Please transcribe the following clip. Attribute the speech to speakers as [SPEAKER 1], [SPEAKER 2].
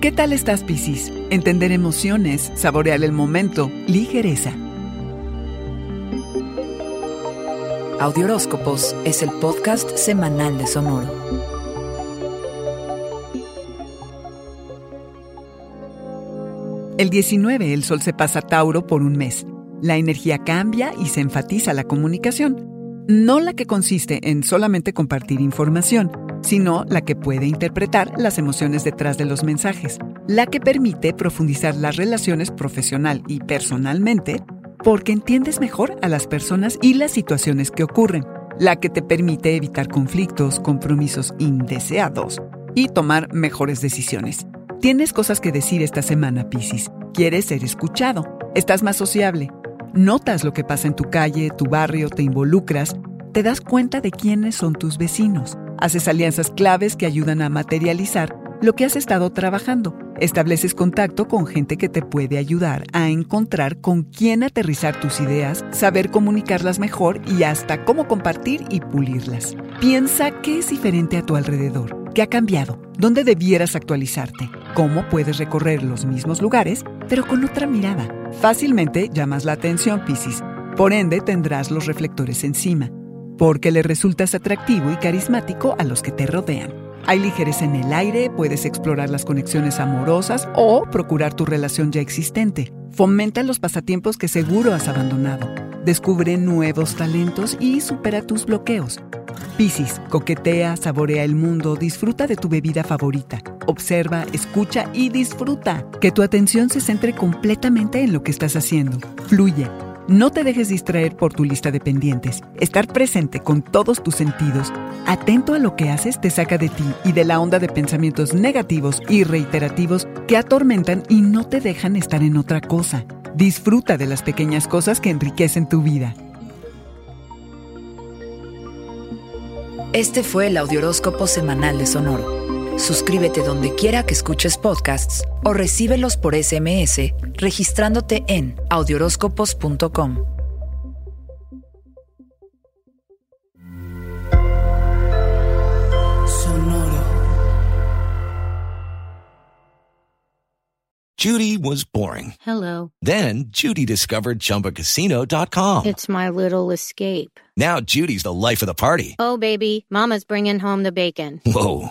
[SPEAKER 1] ¿Qué tal estás, Piscis? Entender emociones, saborear el momento, ligereza.
[SPEAKER 2] Audioróscopos es el podcast semanal de Sonoro.
[SPEAKER 1] El 19 el Sol se pasa a Tauro por un mes. La energía cambia y se enfatiza la comunicación. No la que consiste en solamente compartir información, sino la que puede interpretar las emociones detrás de los mensajes, la que permite profundizar las relaciones profesional y personalmente porque entiendes mejor a las personas y las situaciones que ocurren, la que te permite evitar conflictos, compromisos indeseados y tomar mejores decisiones. Tienes cosas que decir esta semana, Piscis. Quieres ser escuchado. Estás más sociable. Notas lo que pasa en tu calle, tu barrio, te involucras. Te das cuenta de quiénes son tus vecinos. Haces alianzas claves que ayudan a materializar lo que has estado trabajando. Estableces contacto con gente que te puede ayudar a encontrar con quién aterrizar tus ideas, saber comunicarlas mejor y hasta cómo compartir y pulirlas. Piensa qué es diferente a tu alrededor, qué ha cambiado, dónde debieras actualizarte, cómo puedes recorrer los mismos lugares, pero con otra mirada. Fácilmente llamas la atención, Piscis. Por ende, tendrás los reflectores encima porque le resultas atractivo y carismático a los que te rodean. Hay ligereza en el aire, puedes explorar las conexiones amorosas o procurar tu relación ya existente. Fomenta los pasatiempos que seguro has abandonado. Descubre nuevos talentos y supera tus bloqueos. Piscis, coquetea, saborea el mundo, disfruta de tu bebida favorita. Observa, escucha y disfruta. Que tu atención se centre completamente en lo que estás haciendo. Fluye no te dejes distraer por tu lista de pendientes. Estar presente con todos tus sentidos, atento a lo que haces, te saca de ti y de la onda de pensamientos negativos y reiterativos que atormentan y no te dejan estar en otra cosa. Disfruta de las pequeñas cosas que enriquecen tu vida.
[SPEAKER 2] Este fue el Audioróscopo Semanal de Sonoro. Suscríbete donde quiera que escuches podcasts o recíbelos por SMS registrándote en audioróscopos.com.
[SPEAKER 3] Sonoro.
[SPEAKER 4] Judy was boring.
[SPEAKER 5] Hello.
[SPEAKER 4] Then Judy discovered ChumbaCasino.com.
[SPEAKER 5] It's my little escape.
[SPEAKER 4] Now Judy's the life of the party.
[SPEAKER 5] Oh, baby, Mama's bringing home the bacon.
[SPEAKER 4] Whoa,